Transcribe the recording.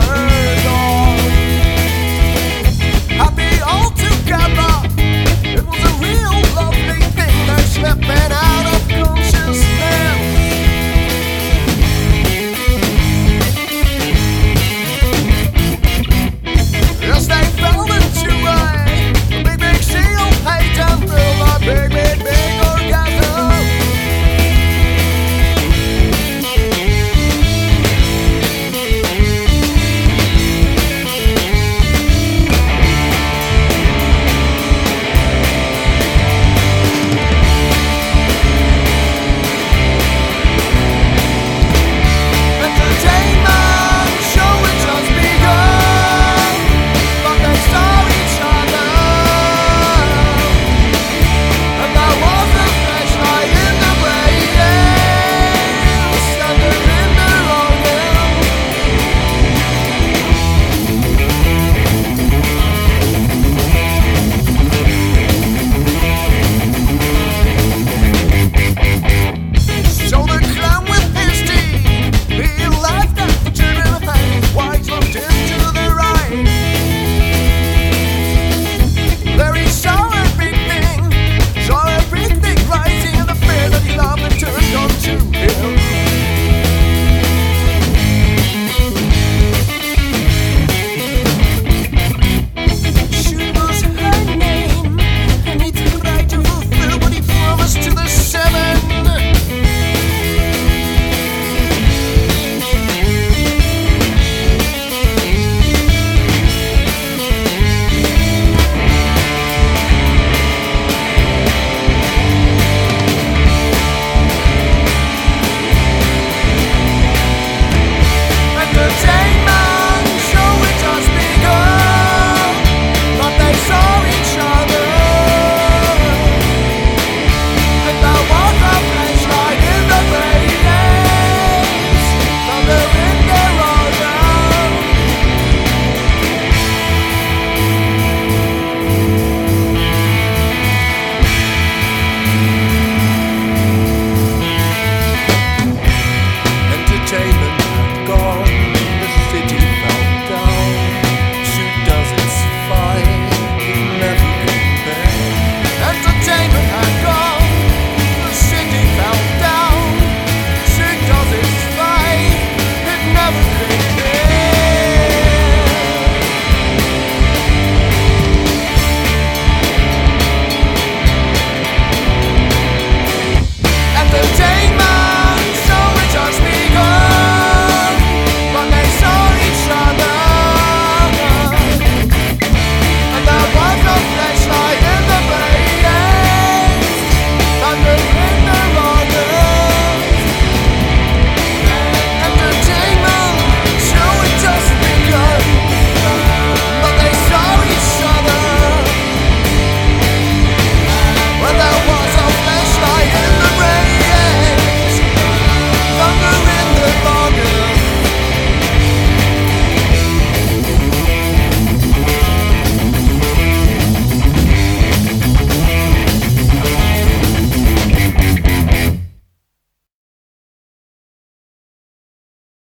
world.